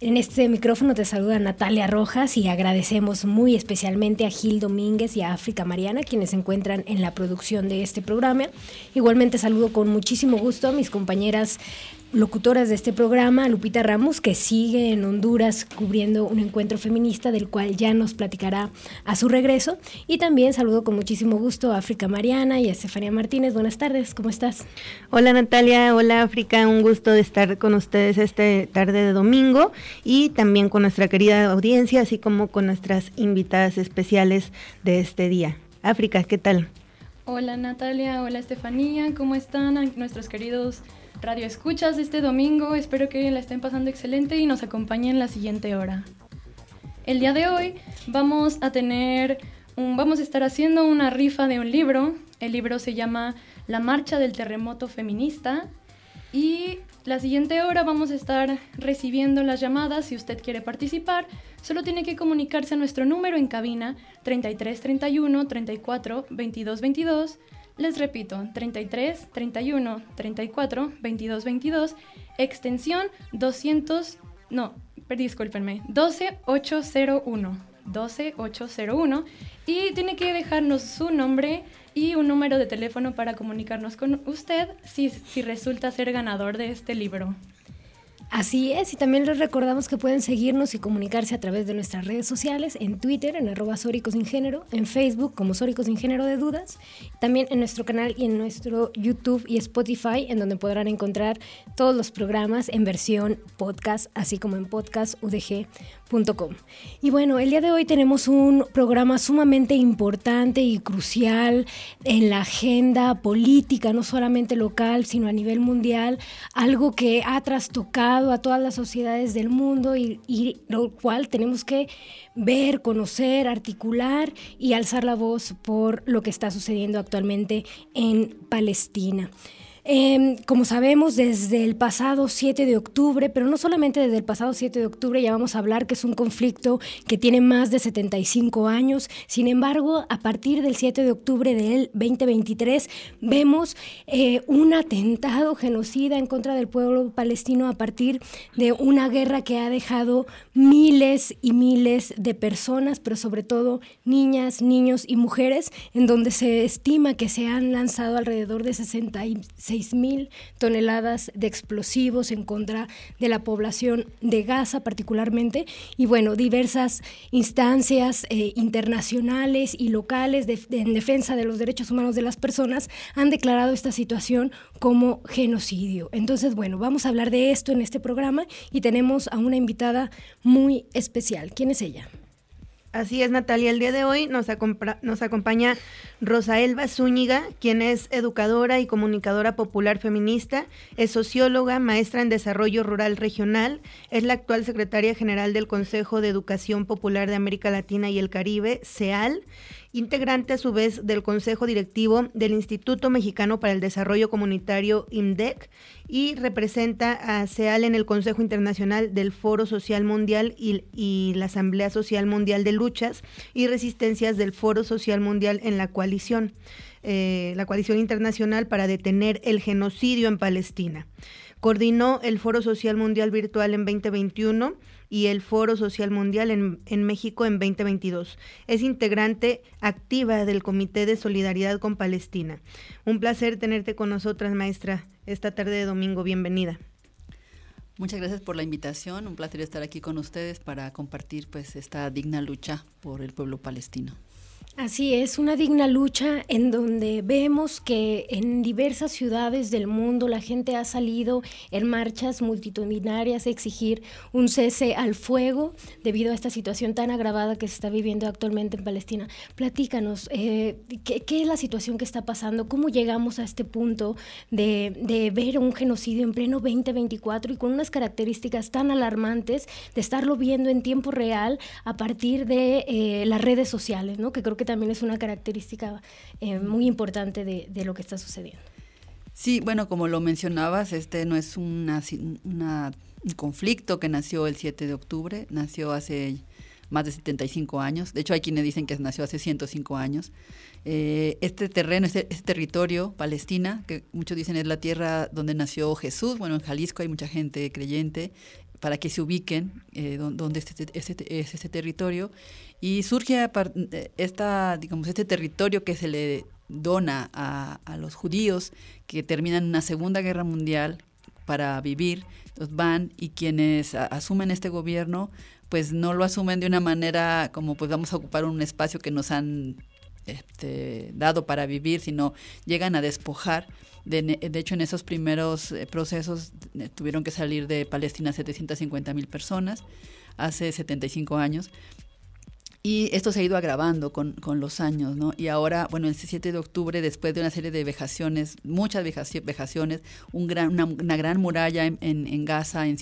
En este micrófono te saluda Natalia Rojas y agradecemos muy especialmente a Gil Domínguez y a África Mariana, quienes se encuentran en la producción de este programa. Igualmente saludo con muchísimo gusto a mis compañeras locutoras de este programa, Lupita Ramos, que sigue en Honduras cubriendo un encuentro feminista del cual ya nos platicará a su regreso. Y también saludo con muchísimo gusto a África Mariana y a Estefanía Martínez. Buenas tardes, ¿cómo estás? Hola Natalia, hola África, un gusto de estar con ustedes esta tarde de domingo y también con nuestra querida audiencia, así como con nuestras invitadas especiales de este día. África, ¿qué tal? Hola Natalia, hola Estefanía, ¿cómo están nuestros queridos Radio Escuchas este domingo. Espero que la estén pasando excelente y nos acompañen la siguiente hora. El día de hoy vamos a tener vamos a estar haciendo una rifa de un libro. El libro se llama La marcha del terremoto feminista y la siguiente hora vamos a estar recibiendo las llamadas. Si usted quiere participar, solo tiene que comunicarse a nuestro número en cabina 33 31 34 22 22 les repito, 33, 31, 34, 22, 22, extensión 200, no, discúlpenme, 12801, 12801 y tiene que dejarnos su nombre y un número de teléfono para comunicarnos con usted si, si resulta ser ganador de este libro. Así es, y también les recordamos que pueden seguirnos y comunicarse a través de nuestras redes sociales, en Twitter, en arroba Sóricos en Facebook como Sóricos Sin de Dudas, también en nuestro canal y en nuestro YouTube y Spotify, en donde podrán encontrar todos los programas en versión podcast, así como en Y bueno, el día de hoy tenemos un programa sumamente importante y crucial en la agenda política, no solamente local, sino a nivel mundial, algo que ha trastocado a todas las sociedades del mundo y, lo cual tenemos que ver, conocer, articular y alzar la voz por lo que está sucediendo actualmente en Palestina. Em, como sabemos, desde el pasado 7 de octubre, pero no solamente desde el pasado 7 de octubre, ya vamos a hablar que es un conflicto que tiene más de 75 años. Sin embargo, a partir del 7 de octubre del 2023, vemos eh, un atentado genocida en contra del pueblo palestino a partir de una guerra que ha dejado miles y miles de personas, pero sobre todo niñas, niños y mujeres, en donde se estima que se han lanzado alrededor de 66 mil toneladas de explosivos en contra de la población de Gaza particularmente y bueno, diversas instancias eh, internacionales y locales en defensa de los derechos humanos de las personas han declarado esta situación como genocidio. Entonces, bueno, vamos a hablar de esto en este programa y tenemos a una invitada muy especial. ¿Quién es ella? Así es, Natalia. El día de hoy nos, nos acompaña Rosa Elba Zúñiga, quien es educadora y comunicadora popular feminista, es socióloga, maestra en desarrollo rural regional, es la actual secretaria general del Consejo de Educación Popular de América Latina y el Caribe, CEAL, integrante a su vez del Consejo Directivo del Instituto Mexicano para el Desarrollo Comunitario, IMDEC, y representa a CEAL en el Consejo Internacional del Foro Social Mundial y, la Asamblea Social Mundial de Luchas y Resistencias del Foro Social Mundial en la coalición, eh, la coalición internacional para detener el genocidio en Palestina. Coordinó el Foro Social Mundial Virtual en 2021 y el Foro Social Mundial en, México en 2022. Es integrante activa del Comité de Solidaridad con Palestina. Un placer tenerte con nosotras, maestra, esta tarde de domingo. Bienvenida. Muchas gracias por la invitación. Un placer estar aquí con ustedes para compartir pues esta digna lucha por el pueblo palestino. Así es, una digna lucha en donde vemos que en diversas ciudades del mundo la gente ha salido en marchas multitudinarias a exigir un cese al fuego debido a esta situación tan agravada que se está viviendo actualmente en Palestina. Platícanos, eh, ¿qué, ¿qué, es la situación que está pasando? ¿Cómo llegamos a este punto de, de, ver un genocidio en pleno 2024 y con unas características tan alarmantes de estarlo viendo en tiempo real a partir de eh, las redes sociales, ¿no? que creo que también es una característica eh, muy importante de, de, lo que está sucediendo. Sí, bueno, como lo mencionabas, este no es una, una, un conflicto que nació el 7 de octubre, nació hace más de 75 años. De hecho, hay quienes dicen que nació hace 105 años. Eh, este terreno, este, este, territorio, Palestina, que muchos dicen es la tierra donde nació Jesús, bueno, en Jalisco hay mucha gente creyente, para que se ubiquen eh, donde este, este, es este territorio y surge esta, digamos, este territorio que se le dona a, los judíos que terminan una segunda guerra mundial para vivir, entonces van y quienes asumen este gobierno pues no lo asumen de una manera como pues vamos a ocupar un espacio que nos han este, dado para vivir, sino llegan a despojar. De, de hecho, en esos primeros eh, procesos eh, tuvieron que salir de Palestina 750 mil personas hace 75 años. Y esto se ha ido agravando con, con, los años, ¿no? Y ahora, bueno, el 7 de octubre, después de una serie de vejaciones, muchas vejaciones, un gran, una, una gran muralla en, en, en Gaza, en,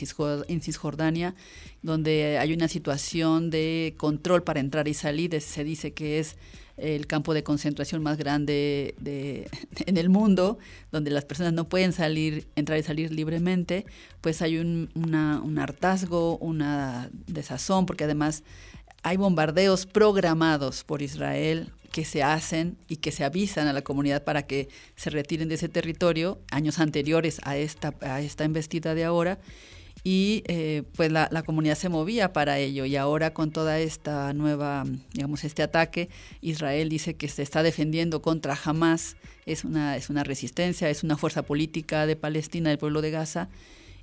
en Cisjordania, donde hay una situación de control para entrar y salir, se dice que es el campo de concentración más grande de, en el mundo, donde las personas no pueden salir, entrar y salir libremente, pues hay un, un hartazgo, una desazón, porque además hay bombardeos programados por Israel que se hacen y que se avisan a la comunidad para que se retiren de ese territorio años anteriores a esta, a esta embestida de ahora. Y eh, pues la, comunidad se movía para ello. Y ahora con toda esta nueva, digamos, este ataque, Israel dice que se está defendiendo contra Hamas, es una, es una resistencia, es una fuerza política de Palestina, del pueblo de Gaza,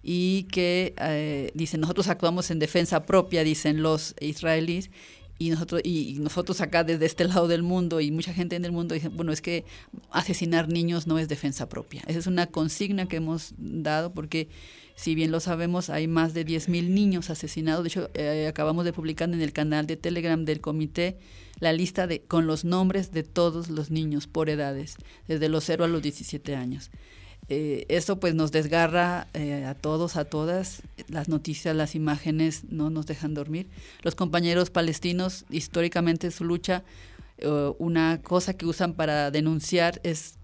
y que eh, dicen nosotros actuamos en defensa propia, dicen los israelíes, y nosotros y nosotros acá desde este lado del mundo y mucha gente en el mundo dice bueno es que asesinar niños no es defensa propia esa es una consigna que hemos dado porque si bien lo sabemos hay más de 10.000 niños asesinados. De hecho eh, acabamos de publicar en el canal de Telegram del comité la lista de con los nombres de todos los niños por edades desde los 0 a los 17 años eh, eso pues nos desgarra eh, a todos, a todas. Las noticias, las imágenes no nos dejan dormir. Los compañeros palestinos, históricamente su lucha, eh, una cosa que usan para denunciar es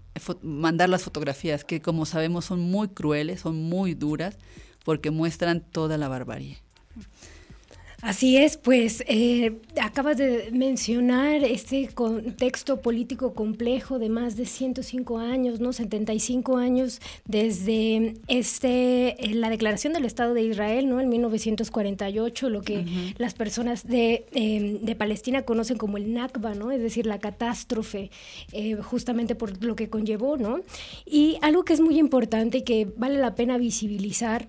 mandar las fotografías, que como sabemos son muy crueles, son muy duras, porque muestran toda la barbarie. Así es, pues eh, acabas de mencionar este contexto político complejo de más de 105 años, ¿no? 75 años desde este eh, la declaración del Estado de Israel, ¿no? En 1948, lo que uh -huh. las personas de, eh, de, Palestina conocen como el Nakba, ¿no? Es decir, la catástrofe, eh, justamente por lo que conllevó, ¿no? Y algo que es muy importante y que vale la pena visibilizar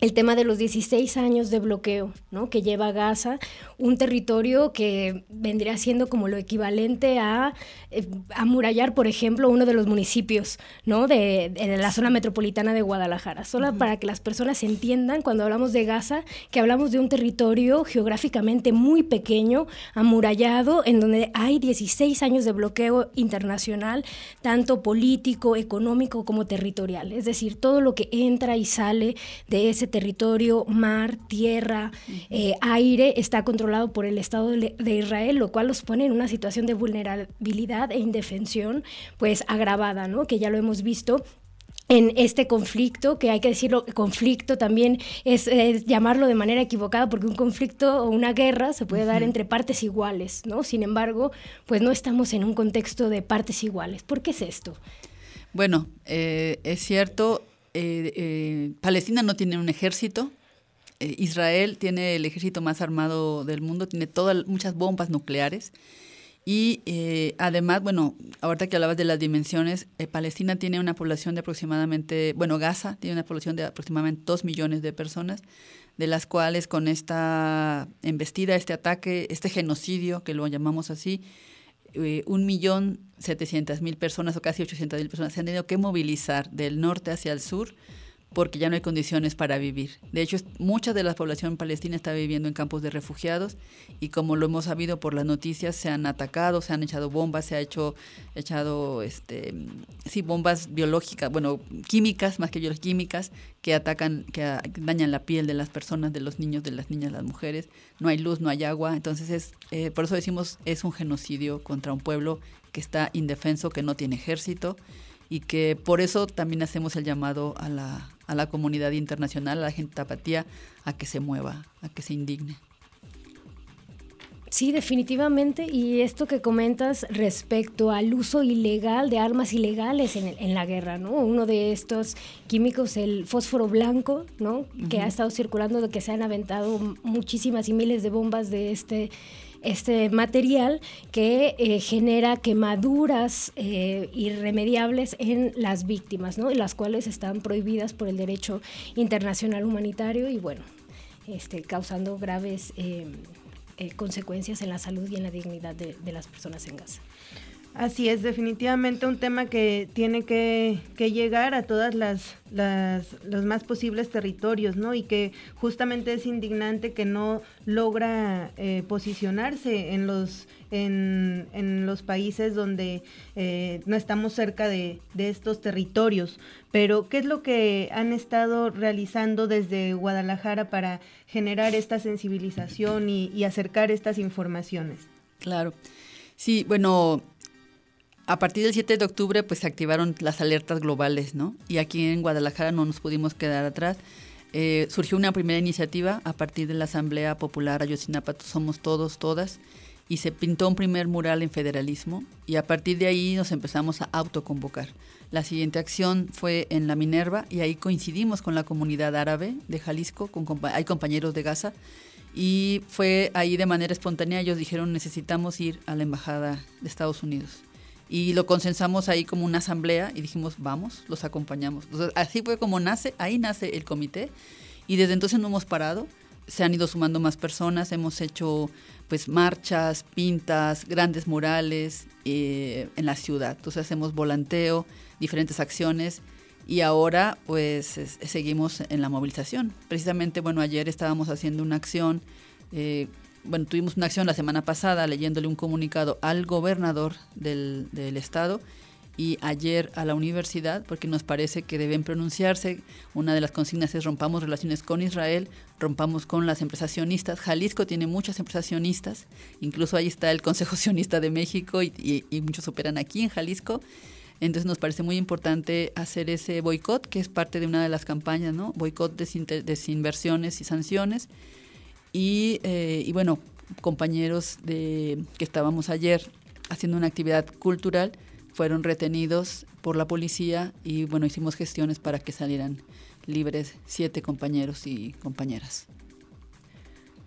el tema de los 16 años de bloqueo ¿no? que lleva Gaza, un territorio que vendría siendo como lo equivalente a eh, amurallar, por ejemplo, uno de los municipios ¿no? de, de la zona metropolitana de Guadalajara. Solo uh -huh. para que las personas entiendan cuando hablamos de Gaza, que hablamos de un territorio geográficamente muy pequeño, amurallado, en donde hay 16 años de bloqueo internacional, tanto político, económico como territorial. Es decir, todo lo que entra y sale de ese territorio, mar, tierra, uh -huh. eh, aire, está controlado por el Estado de, Israel, lo cual los pone en una situación de vulnerabilidad e indefensión, pues agravada, ¿no? Que ya lo hemos visto en este conflicto, que hay que decirlo, conflicto también es, es, llamarlo de manera equivocada, porque un conflicto o una guerra se puede dar entre partes iguales, ¿no? Sin embargo, pues no estamos en un contexto de partes iguales. ¿Por qué es esto? Bueno, eh, es cierto, eh, eh, Palestina no tiene un ejército. Eh, Israel tiene el ejército más armado del mundo, tiene todas muchas bombas nucleares. Y además, bueno, ahorita que hablabas de las dimensiones, Palestina tiene una población de aproximadamente, bueno, Gaza tiene una población de aproximadamente 2 millones de personas, de las cuales con esta embestida, este ataque, este genocidio, que lo llamamos así, un millón setecientas mil personas o casi ochocientas mil personas se han tenido que movilizar del norte hacia el sur porque ya no hay condiciones para vivir. De hecho, mucha de la población palestina está viviendo en campos de refugiados y como lo hemos sabido por las noticias, se han atacado, se han echado bombas, se ha hecho echado este sí bombas biológicas, bueno, químicas más que biológicas que atacan, que dañan la piel de las personas, de los niños, de las niñas, las mujeres. No hay luz, no hay agua, entonces es eh, por eso decimos es un genocidio contra un pueblo que está indefenso, que no tiene ejército y que por eso también hacemos el llamado a la, a la comunidad internacional, a la gente tapatía, a que se mueva, a que se indigne. Sí, definitivamente. Y esto que comentas respecto al uso ilegal de armas ilegales en, en la guerra, ¿no? Uno de estos químicos, el fósforo blanco, ¿no? Que ha estado circulando, de que se han aventado muchísimas y miles de bombas de este este material que eh, genera quemaduras eh, irremediables en las víctimas, ¿no? las cuales están prohibidas por el derecho internacional humanitario y bueno, este, causando graves eh, consecuencias en la salud y en la dignidad de, de las personas en Gaza. Así es, definitivamente un tema que tiene que, llegar a todas las, los más posibles territorios, ¿no? Y que justamente es indignante que no logra eh, posicionarse en los en, en, los países donde eh, no estamos cerca de, estos territorios. Pero, ¿qué es lo que han estado realizando desde Guadalajara para generar esta sensibilización y, y acercar estas informaciones? Claro. Sí, bueno, a partir del 7 de octubre pues se activaron las alertas globales, ¿no? Y aquí en Guadalajara no nos pudimos quedar atrás. Eh, surgió una primera iniciativa a partir de la Asamblea Popular Ayotzinapa Somos Todos, Todas, y se pintó un primer mural en federalismo y a partir de ahí nos empezamos a autoconvocar. La siguiente acción fue en la Minerva y ahí coincidimos con la comunidad árabe de Jalisco, con, hay compañeros de Gaza, y fue ahí de manera espontánea, ellos dijeron necesitamos ir a la Embajada de Estados Unidos y lo consensamos ahí como una asamblea y dijimos, vamos, los acompañamos. así fue como nace, ahí nace el comité y desde entonces no hemos parado. Se han ido sumando más personas, hemos hecho pues marchas, pintas, grandes murales eh, en la ciudad. Entonces hacemos volanteo, diferentes acciones y ahora pues seguimos en la movilización. Precisamente, bueno, ayer estábamos haciendo una acción eh, bueno, tuvimos una acción la semana pasada leyéndole un comunicado al gobernador del, del estado y ayer a la universidad porque nos parece que deben pronunciarse. Una de las consignas es rompamos relaciones con Israel, rompamos con las empresas sionistas. Jalisco tiene muchas empresas sionistas, incluso ahí está el Consejo Sionista de México y, y, muchos operan aquí en Jalisco. Entonces nos parece muy importante hacer ese boicot, que es parte de una de las campañas, ¿no? Boicot, desinversiones y sanciones. Eh, y, bueno, compañeros de, que estábamos ayer haciendo una actividad cultural fueron retenidos por la policía y bueno, hicimos gestiones para que salieran libres siete compañeros y compañeras.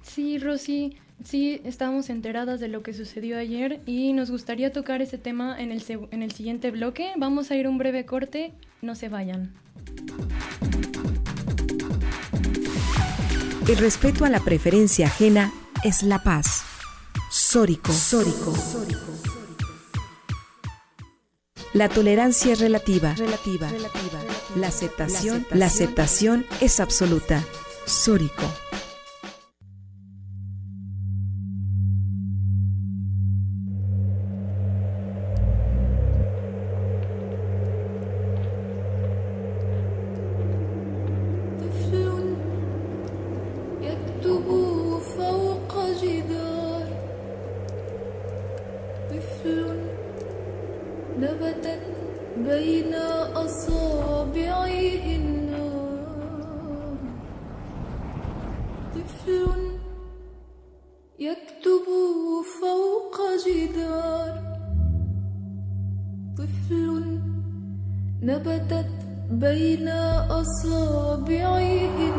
Sí, Rosy, sí, estamos enteradas de lo que sucedió ayer y nos gustaría tocar ese tema en el, en el siguiente bloque. Vamos a ir un breve corte, no se vayan. El respeto a la preferencia ajena es la paz. Sórico. Sórico. La tolerancia es relativa. Relativa. La aceptación, la aceptación es absoluta. Sórico. نبتت بين أصابعهن.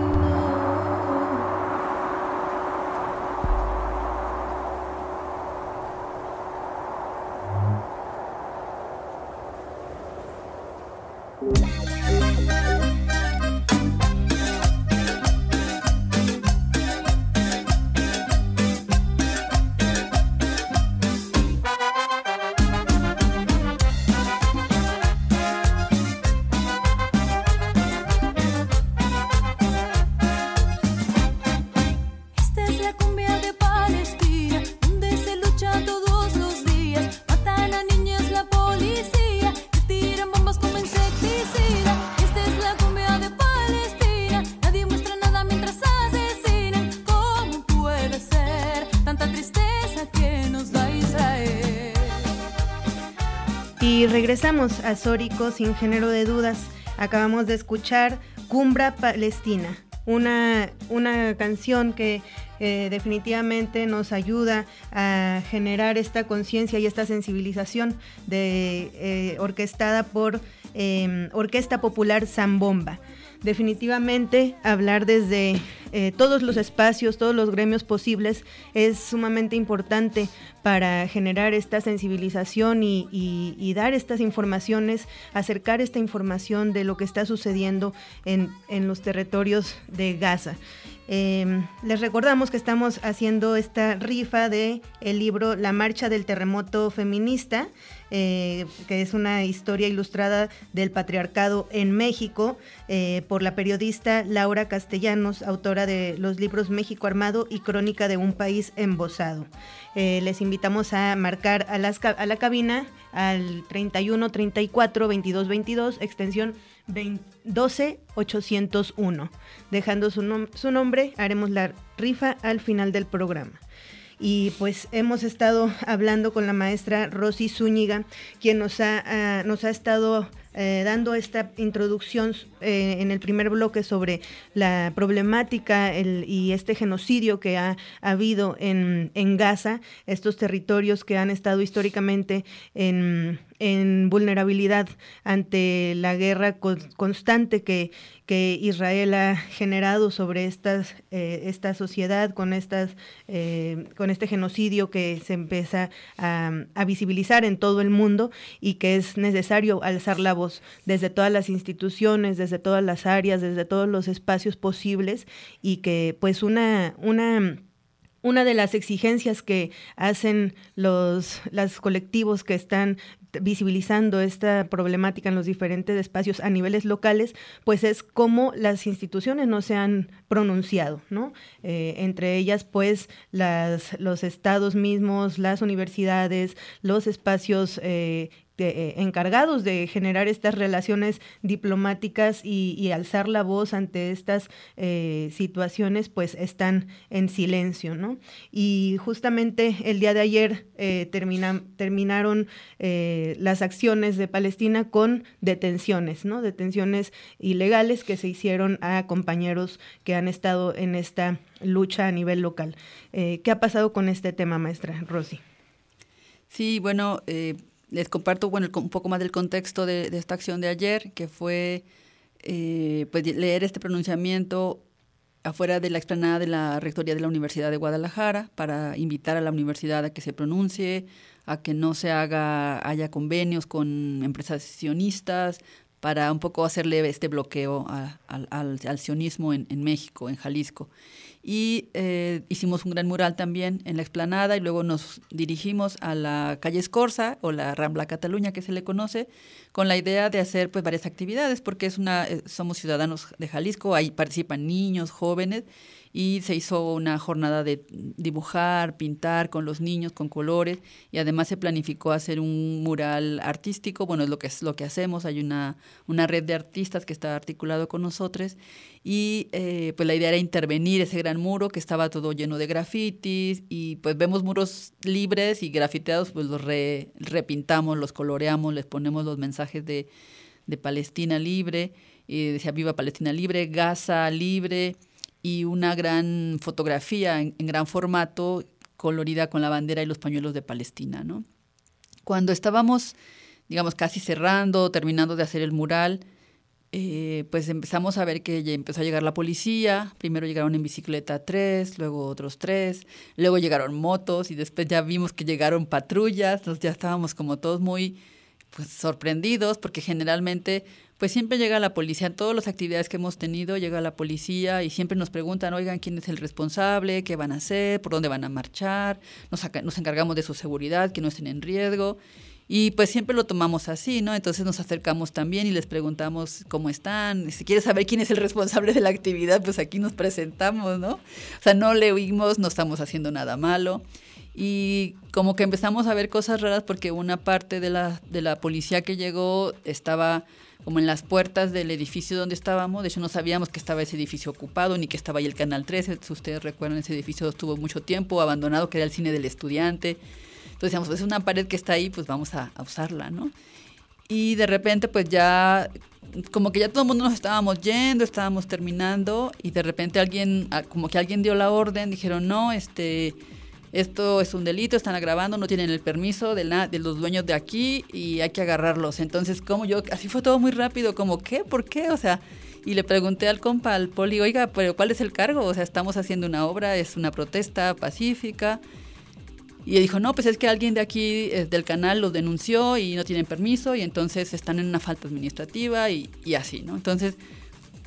Regresamos a Sórico sin género de dudas. Acabamos de escuchar Cumbra Palestina, una, una canción que eh, definitivamente nos ayuda a generar esta conciencia y esta sensibilización de, eh, orquestada por eh, Orquesta Popular Zambomba. Definitivamente hablar desde eh, todos los espacios, todos los gremios posibles es sumamente importante para generar esta sensibilización y, y- dar estas informaciones, acercar esta información de lo que está sucediendo en, en los territorios de Gaza. Eh, les recordamos que estamos haciendo esta rifa de el libro La Marcha del Terremoto Feminista, eh, que es una historia ilustrada del patriarcado en México, eh, por la periodista Laura Castellanos, autora de los libros México Armado y Crónica de un País Embosado. Eh, les invitamos a marcar a, la cabina al 31 34 22 22, extensión 20 12 801. Dejando su nombre, haremos la rifa al final del programa. Y pues hemos estado hablando con la maestra Rosy Zúñiga, quien nos ha, ah, nos ha estado eh, dando esta introducción eh, en el primer bloque sobre la problemática el- y este genocidio que ha, habido en, en Gaza, estos territorios que han estado históricamente en, en vulnerabilidad ante la guerra con- constante que, que Israel ha generado sobre estas, eh, esta sociedad, con, estas, eh, con este genocidio que se empieza a, a visibilizar en todo el mundo y que es necesario alzar la voz desde todas las instituciones, desde todas las áreas, desde todos los espacios posibles y que pues una... una una de las exigencias que hacen los, colectivos que están visibilizando esta problemática en los diferentes espacios a niveles locales, pues es cómo las instituciones no se han pronunciado, ¿no? Eh, entre ellas, pues, las, los estados mismos, las universidades, los espacios eh, eh, encargados de generar estas relaciones diplomáticas y, alzar la voz ante estas eh, situaciones, pues están en silencio, ¿no? Y justamente el día de ayer eh, termina- terminaron las acciones de Palestina con detenciones, ¿no? Detenciones ilegales que se hicieron a compañeros que han estado en esta lucha a nivel local. ¿Qué ha pasado con este tema, maestra Rosy? Sí, bueno, les comparto bueno, un poco más del contexto de, esta acción de ayer, que fue eh, pues, leer este pronunciamiento afuera de la explanada de la Rectoría de la Universidad de Guadalajara para invitar a la universidad a que se pronuncie, a que no se haga, haya convenios con empresas sionistas, para un poco hacerle este bloqueo al, al- sionismo en México, en Jalisco. Y eh, hicimos un gran mural también en la explanada y luego nos dirigimos a la calle Escorza o la Rambla Cataluña que se le conoce con la idea de hacer pues varias actividades porque es una eh, somos ciudadanos de Jalisco, ahí participan niños, jóvenes y se hizo una jornada de dibujar, pintar con los niños, con colores, y además se planificó hacer un mural artístico, bueno, es lo que es lo que hacemos, hay una, una red de artistas que está articulado con nosotros, y eh, pues la idea era intervenir ese gran muro que estaba todo lleno de grafitis, y pues vemos muros libres y grafiteados, pues los re- repintamos, los coloreamos, les ponemos los mensajes de, de Palestina libre, y decía Viva Palestina libre, Gaza libre, y una gran fotografía en, gran formato colorida con la bandera y los pañuelos de Palestina. ¿no? Cuando estábamos, digamos, casi cerrando, terminando de hacer el mural, eh, pues empezamos a ver que ya empezó a llegar la policía. Primero llegaron en bicicleta tres, luego otros tres, luego llegaron motos y después ya vimos que llegaron patrullas. Entonces ya estábamos como todos muy pues sorprendidos porque generalmente pues siempre llega la policía, en todas las actividades que hemos tenido llega la policía y siempre nos preguntan, oigan, ¿quién es el responsable? ¿Qué van a hacer? ¿Por dónde van a marchar? Nos, nos encargamos de su seguridad, que no estén en riesgo. Y pues siempre lo tomamos así, ¿no? Entonces nos acercamos también y les preguntamos cómo están. Si quieres saber quién es el responsable de la actividad, pues aquí nos presentamos, ¿no? O sea, no le oímos, no estamos haciendo nada malo. Y como que empezamos a ver cosas raras porque una parte de la, de la policía que llegó estaba como en las puertas del edificio donde estábamos. De hecho, no sabíamos que estaba ese edificio ocupado ni que estaba ahí el Canal 13. Si ustedes recuerdan, ese edificio estuvo mucho tiempo abandonado, que era el cine del estudiante. Entonces decíamos, pues es una pared que está ahí, pues vamos a, a usarla, ¿no? Y de repente, pues ya, como que ya todo el mundo nos estábamos yendo, estábamos terminando, y de repente alguien, como que alguien dio la orden, dijeron, no, este, esto es un delito, están agravando, no tienen el permiso de, la, de los dueños de aquí y hay que agarrarlos. Entonces, como yo, así fue todo muy rápido, como, ¿qué? ¿Por qué? O sea, y le pregunté al compa, al poli, oiga, pero ¿cuál es el cargo? O sea, estamos haciendo una obra, es una protesta pacífica. Y dijo, no, pues es que alguien de aquí eh, del canal los denunció y no tienen permiso y entonces están en una falta administrativa y, y así, ¿no? Entonces,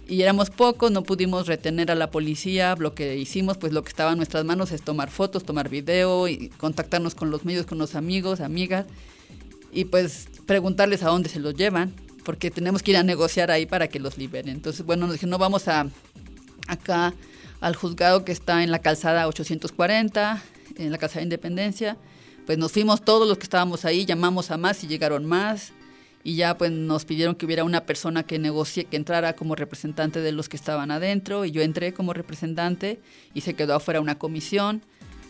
y éramos pocos, no pudimos retener a la policía, lo que hicimos, pues lo que estaba en nuestras manos es tomar fotos, tomar video y contactarnos con los medios, con los amigos, amigas y pues preguntarles a dónde se los llevan, porque tenemos que ir a negociar ahí para que los liberen. Entonces, bueno, nos dijeron, no vamos a acá al juzgado que está en la calzada 840, en la calzada de Independencia. Pues nos fuimos todos los que estábamos ahí, llamamos a más y llegaron más. Y ya pues nos pidieron que hubiera una persona que negocie, que entrara como representante de los que estaban adentro. Y yo entré como representante y se quedó afuera una comisión.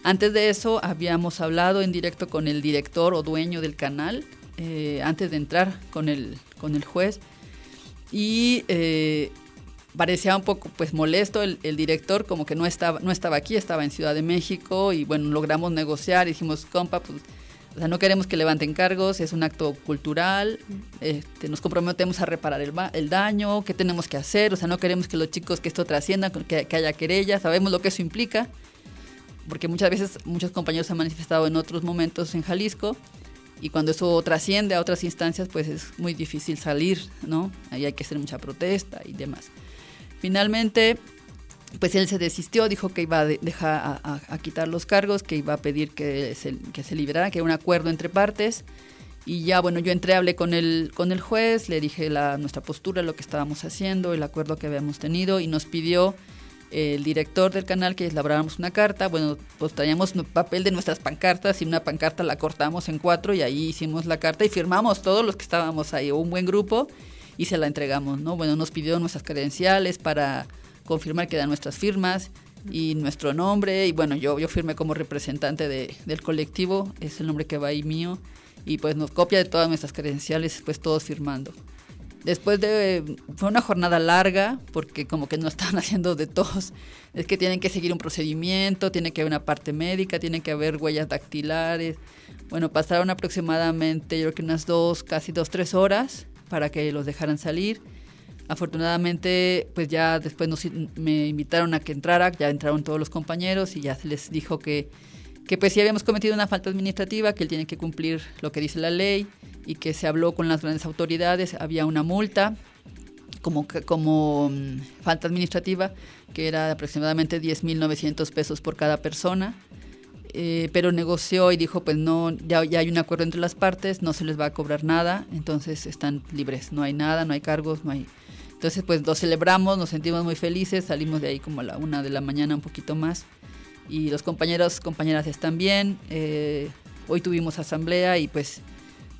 Antes de eso habíamos hablado en directo con el director o dueño del canal, eh, antes de entrar con el, con el juez. Y eh, parecía un poco pues molesto el, director, como que no estaba, no estaba aquí, estaba en Ciudad de México y bueno, logramos negociar dijimos, compa, pues o sea, no queremos que levanten cargos, es un acto cultural, este, nos comprometemos a reparar el, daño, qué tenemos que hacer, o sea, no queremos que los chicos que esto trascienda, que, que haya querella, sabemos lo que eso implica, porque muchas veces muchos compañeros han manifestado en otros momentos en Jalisco y cuando eso trasciende a otras instancias, pues es muy difícil salir, ¿no? Ahí hay que hacer mucha protesta y demás. Finalmente, pues él se desistió, dijo que iba a dejar a, quitar los cargos, que iba a pedir que se, que se liberara, que era un acuerdo entre partes. Y ya, bueno, yo entré, hablé con el, con el juez, le dije la, nuestra postura, lo que estábamos haciendo, el acuerdo que habíamos tenido y nos pidió el director del canal que elaboráramos una carta. Bueno, pues traíamos papel de nuestras pancartas y una pancarta la cortamos en cuatro y ahí hicimos la carta y firmamos todos los que estábamos ahí, un buen grupo, y se la entregamos, ¿no? Bueno, nos pidió nuestras credenciales para confirmar que eran nuestras firmas y nuestro nombre. Y bueno, yo, yo firmé como representante de, del colectivo, es el nombre que va ahí mío. Y pues nos copia de todas nuestras credenciales, pues todos firmando. Después de, fue una jornada larga, porque como que no estaban haciendo de todos. Es que tienen que seguir un procedimiento, tiene que haber una parte médica, tiene que haber huellas dactilares. Bueno, pasaron aproximadamente, yo creo que unas dos, casi dos, tres horas para que los dejaran salir afortunadamente pues ya después nos, me invitaron a que entrara, ya entraron todos los compañeros y ya se les dijo que, que pues si habíamos cometido una falta administrativa, que él tiene que cumplir lo que dice la ley y que se habló con las grandes autoridades, había una multa como, como um, falta administrativa que era aproximadamente 10.900 pesos por cada persona. Eh, pero negoció y dijo pues no ya, ya hay un acuerdo entre las partes no se les va a cobrar nada entonces están libres no hay nada no hay cargos no hay entonces, pues lo celebramos, nos sentimos muy felices, salimos de ahí como a la una de la mañana, un poquito más. Y los compañeros, compañeras están bien. Eh, hoy tuvimos asamblea y pues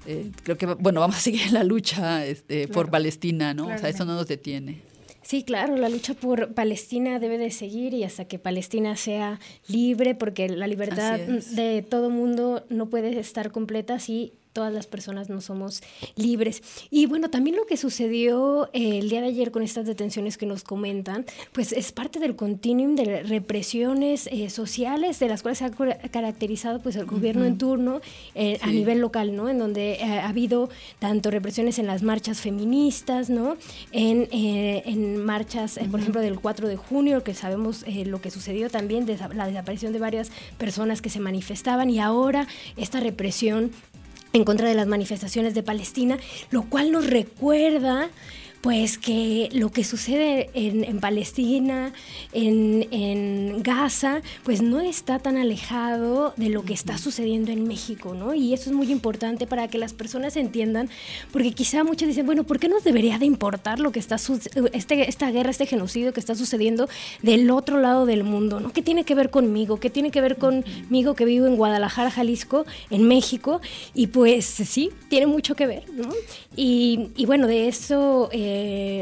eh, creo que, bueno, vamos a seguir la lucha este, claro. por Palestina, ¿no? Claro. O sea, eso no nos detiene. Sí, claro, la lucha por Palestina debe de seguir y hasta que Palestina sea libre, porque la libertad de todo mundo no puede estar completa si todas las personas no somos libres. Y bueno, también lo que sucedió eh, el día de ayer con estas detenciones que nos comentan, pues es parte del continuum de represiones eh, sociales de las cuales se ha caracterizado pues el gobierno en turno eh, a nivel local, ¿no? En donde ha habido tanto represiones en las marchas feministas, ¿no? En, en marchas, por ejemplo, del 4 de junio, que sabemos lo que sucedió también, la desaparición de varias personas que se manifestaban y ahora esta represión en contra de las manifestaciones de Palestina, lo cual nos recuerda pues que lo que sucede en, en Palestina, en, en Gaza, pues no está tan alejado de lo que está sucediendo en México, ¿no? Y eso es muy importante para que las personas entiendan, porque quizá muchos dicen, bueno, ¿por qué nos debería de importar lo que está este, esta guerra, este genocidio que está sucediendo del otro lado del mundo, ¿no? ¿Qué tiene que ver conmigo? ¿Qué tiene que ver conmigo que vivo en Guadalajara, Jalisco, en México? Y pues sí, tiene mucho que ver, ¿no? Y, y bueno, de eso eh,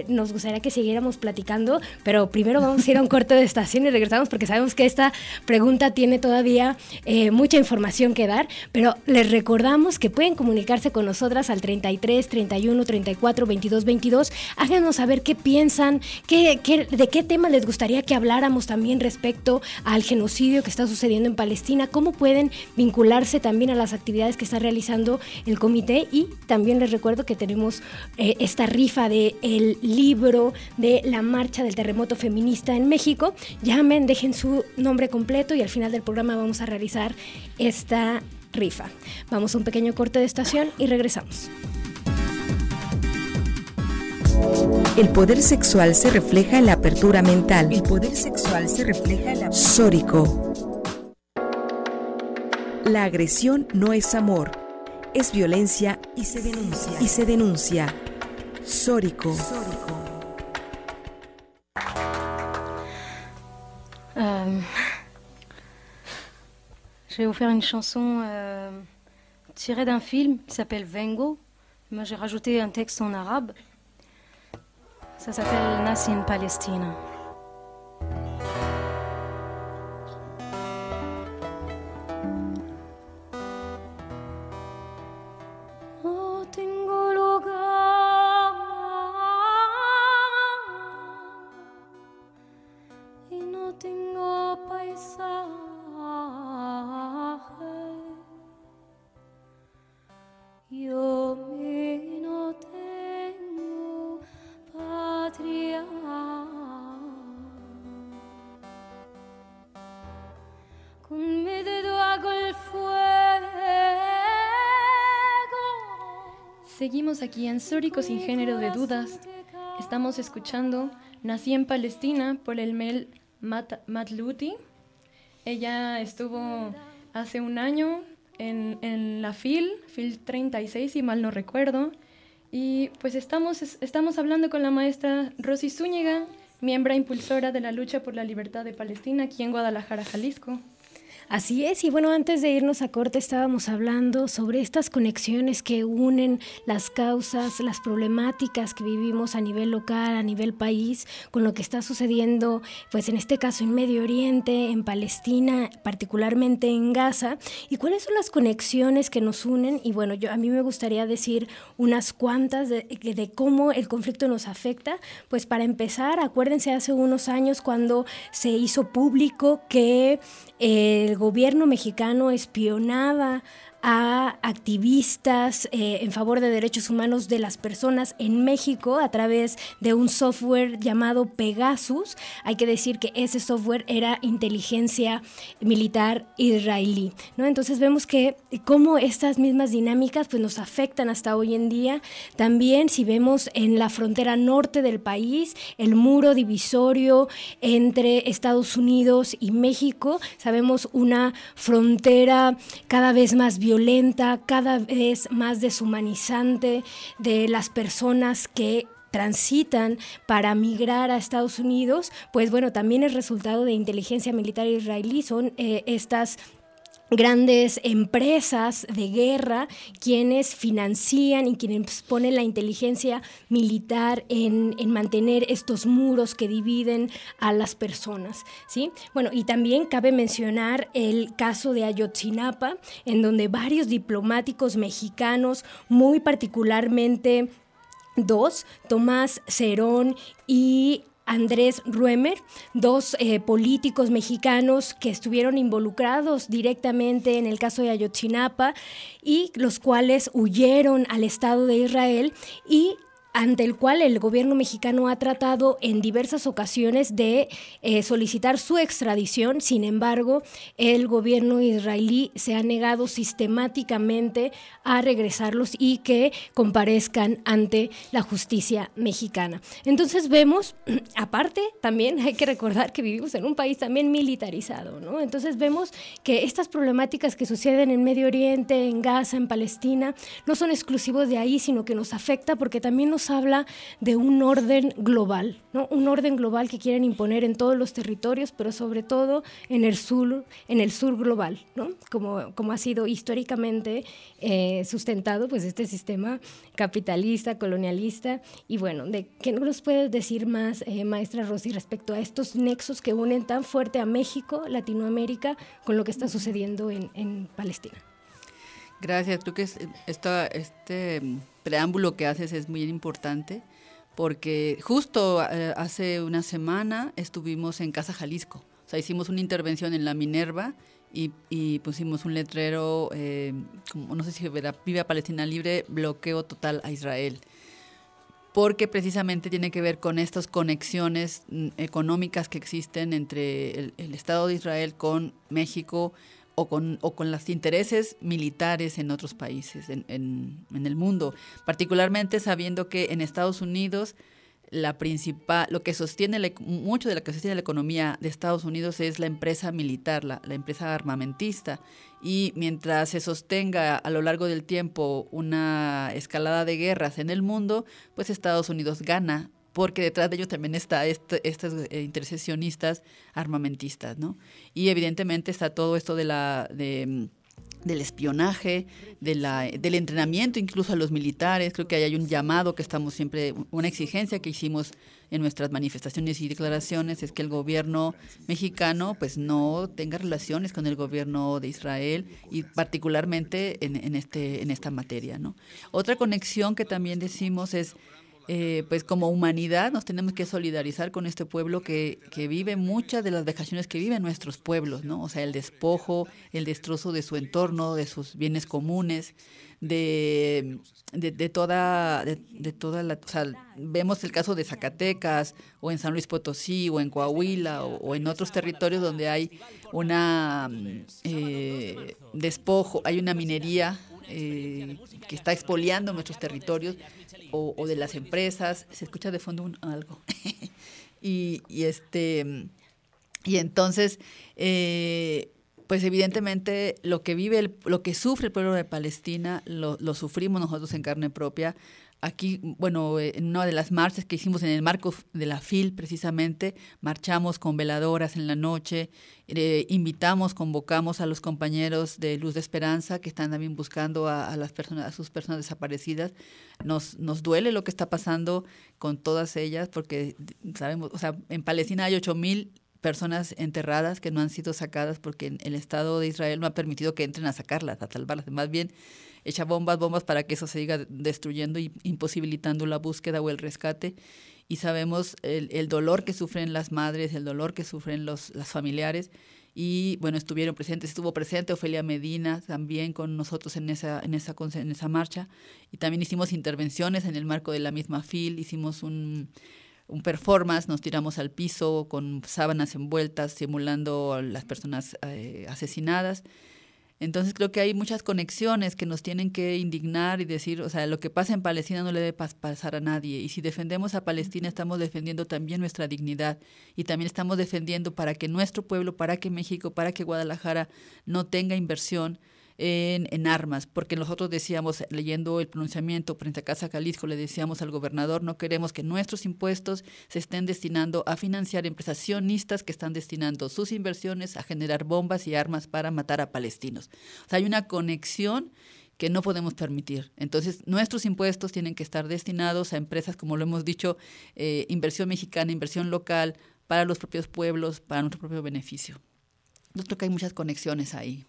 nos gustaría que siguiéramos platicando, pero primero vamos a ir a un corte de estación y regresamos porque sabemos que esta pregunta tiene todavía eh, mucha información que dar, pero les recordamos que pueden comunicarse con nosotras al 33 31 34 22 22. Háganos saber qué piensan, qué, qué- de qué tema les gustaría que habláramos también respecto al genocidio que está sucediendo en Palestina, cómo pueden vincularse también a las actividades que está realizando el comité y también les recuerdo que tenemos eh, esta rifa de el libro de la marcha del terremoto feminista en México. Llamen, dejen su nombre completo y al final del programa vamos a realizar esta rifa. Vamos a un pequeño corte de estación y regresamos. El poder sexual se refleja en la apertura mental. El poder sexual se refleja en la Sórico. La agresión no es amor, es violencia y se denuncia. Y se denuncia. Sórico. Euh, je vais vous faire une chanson euh, tirée d'un film qui s'appelle Vengo. Moi, j'ai rajouté un texte en arabe. Ça s'appelle Nassi in Palestina. Aquí en Sórico sin género de dudas. Estamos escuchando Nací en Palestina por el Mel Mat Matluti. Ella estuvo hace un año en, en la FIL, FIL 36, si mal no recuerdo. Y pues estamos, estamos hablando con la maestra Rosy Zúñiga, miembro impulsora de la lucha por la libertad de Palestina aquí en Guadalajara, Jalisco. Así es, y bueno, antes de irnos a corte estábamos hablando sobre estas conexiones que unen las causas, las problemáticas que vivimos a nivel local, a nivel país, con lo que está sucediendo, pues en este caso en Medio Oriente, en Palestina, particularmente en Gaza, y cuáles son las conexiones que nos unen. Y bueno, yo a mí me gustaría decir unas cuantas de, cómo el conflicto nos afecta. Pues para empezar, acuérdense hace unos años cuando se hizo público que el gobierno mexicano espionaba a activistas eh, en favor de derechos humanos de las personas en México a través de un software llamado Pegasus. Hay que decir que ese software era inteligencia militar israelí. ¿no? Entonces vemos que cómo estas mismas dinámicas pues, nos afectan hasta hoy en día. También si vemos en la frontera norte del país el muro divisorio entre Estados Unidos y México, sabemos una frontera cada vez más violenta, cada vez más deshumanizante de las personas que transitan para migrar a Estados Unidos, pues bueno, también es resultado de inteligencia militar israelí, son eh, estas grandes empresas de guerra quienes financian y quienes ponen la inteligencia militar en, en, mantener estos muros que dividen a las personas. ¿sí? Bueno, y también cabe mencionar el caso de Ayotzinapa, en donde varios diplomáticos mexicanos, muy particularmente dos, Tomás Cerón y Andrés Ruemer, dos eh, políticos mexicanos que estuvieron involucrados directamente en el caso de Ayotzinapa y los cuales huyeron al Estado de Israel y ante el cual el gobierno mexicano ha tratado en diversas ocasiones de eh, solicitar su extradición. Sin embargo, el gobierno israelí se ha negado sistemáticamente a regresarlos y que comparezcan ante la justicia mexicana. Entonces vemos, aparte, también hay que recordar que vivimos en un país también militarizado, ¿no? Entonces vemos que estas problemáticas que suceden en Medio Oriente, en Gaza, en Palestina, no son exclusivos de ahí, sino que nos afecta porque también nos habla de un orden global, ¿no? Un orden global que quieren imponer en todos los territorios, pero sobre todo en el sur, en el sur global, ¿no? Como, como ha sido históricamente eh, sustentado pues este sistema capitalista, colonialista. Y bueno, ¿de qué nos puedes decir más, eh, maestra Rosy, respecto a estos nexos que unen tan fuerte a México, Latinoamérica, con lo que está sucediendo en, en Palestina? Gracias, creo que es, esta, este preámbulo que haces es muy importante porque justo eh, hace una semana estuvimos en Casa Jalisco, o sea, hicimos una intervención en la Minerva y, pusimos un letrero, eh, como, no sé si verá, Viva Palestina Libre, bloqueo total a Israel. Porque precisamente tiene que ver con estas conexiones mm, económicas que existen entre el Estado de Israel con México, o con, o con los intereses militares en otros países en, en, el mundo, particularmente sabiendo que en Estados Unidos la principal, lo que sostiene, mucho de lo que sostiene la economía de Estados Unidos es la empresa militar, la, la empresa armamentista, y mientras se sostenga a lo largo del tiempo una escalada de guerras en el mundo, pues Estados Unidos gana porque detrás de ellos también está este, estos eh, intercesionistas armamentistas, ¿no? Y evidentemente está todo esto de la de, mm, del espionaje, de la, del entrenamiento incluso a los militares. Creo que hay un llamado que estamos siempre, una exigencia que hicimos en nuestras manifestaciones y declaraciones es que el gobierno mexicano pues no tenga relaciones con el gobierno de Israel y particularmente en, en este, en esta materia. ¿no? Otra conexión que también decimos es eh, pues como humanidad nos tenemos que solidarizar con este pueblo que, que vive muchas de las vejaciones que viven nuestros pueblos, ¿no? O sea, el despojo, el destrozo de su entorno, de sus bienes comunes, de, de, toda, de, de, toda la, vemos el caso de Zacatecas o en San Luis Potosí o en Coahuila o, o en otros territorios donde hay una eh, despojo, hay una minería eh, que está expoliando nuestros territorios o, o, de las empresas. Se escucha de fondo un, algo. y, y, este y entonces eh, pues evidentemente lo que vive el, lo que sufre el pueblo de Palestina lo, lo sufrimos nosotros en carne propia aquí, bueno, en una de las marchas que hicimos en el marco de la FIL, precisamente, marchamos con veladoras en la noche, eh, invitamos, convocamos a los compañeros de Luz de Esperanza que están también buscando a, las personas, a sus personas desaparecidas. Nos, nos duele lo que está pasando con todas ellas, porque sabemos, o sea, en Palestina hay ocho mil personas enterradas que no han sido sacadas porque el Estado de Israel no ha permitido que entren a sacarlas, a salvarlas. Más bien, echa bombas, bombas para que eso se siga destruyendo y imposibilitando la búsqueda o el rescate. Y sabemos el, el dolor que sufren las madres, el dolor que sufren los las familiares. Y bueno, estuvieron presentes, estuvo presente Ofelia Medina también con nosotros en esa, en esa, en esa marcha. Y también hicimos intervenciones en el marco de la misma FIL, hicimos un, un performance, nos tiramos al piso con sábanas envueltas, simulando a las personas eh, asesinadas. Entonces creo que hay muchas conexiones que nos tienen que indignar y decir, o sea, lo que pasa en Palestina no le debe pas pasar a nadie. Y si defendemos a Palestina, estamos defendiendo también nuestra dignidad. Y también estamos defendiendo para que nuestro pueblo, para que México, para que Guadalajara no tenga inversión en, armas, porque nosotros decíamos, leyendo el pronunciamiento frente a Casa Jalisco, le decíamos al gobernador, no queremos que nuestros impuestos se estén destinando a financiar empresas sionistas que están destinando sus inversiones a generar bombas y armas para matar a palestinos. O sea, hay una conexión que no podemos permitir. Entonces, nuestros impuestos tienen que estar destinados a empresas, como lo hemos dicho, eh, inversión mexicana, inversión local, para los propios pueblos, para nuestro propio beneficio. Yo creo que hay muchas conexiones ahí.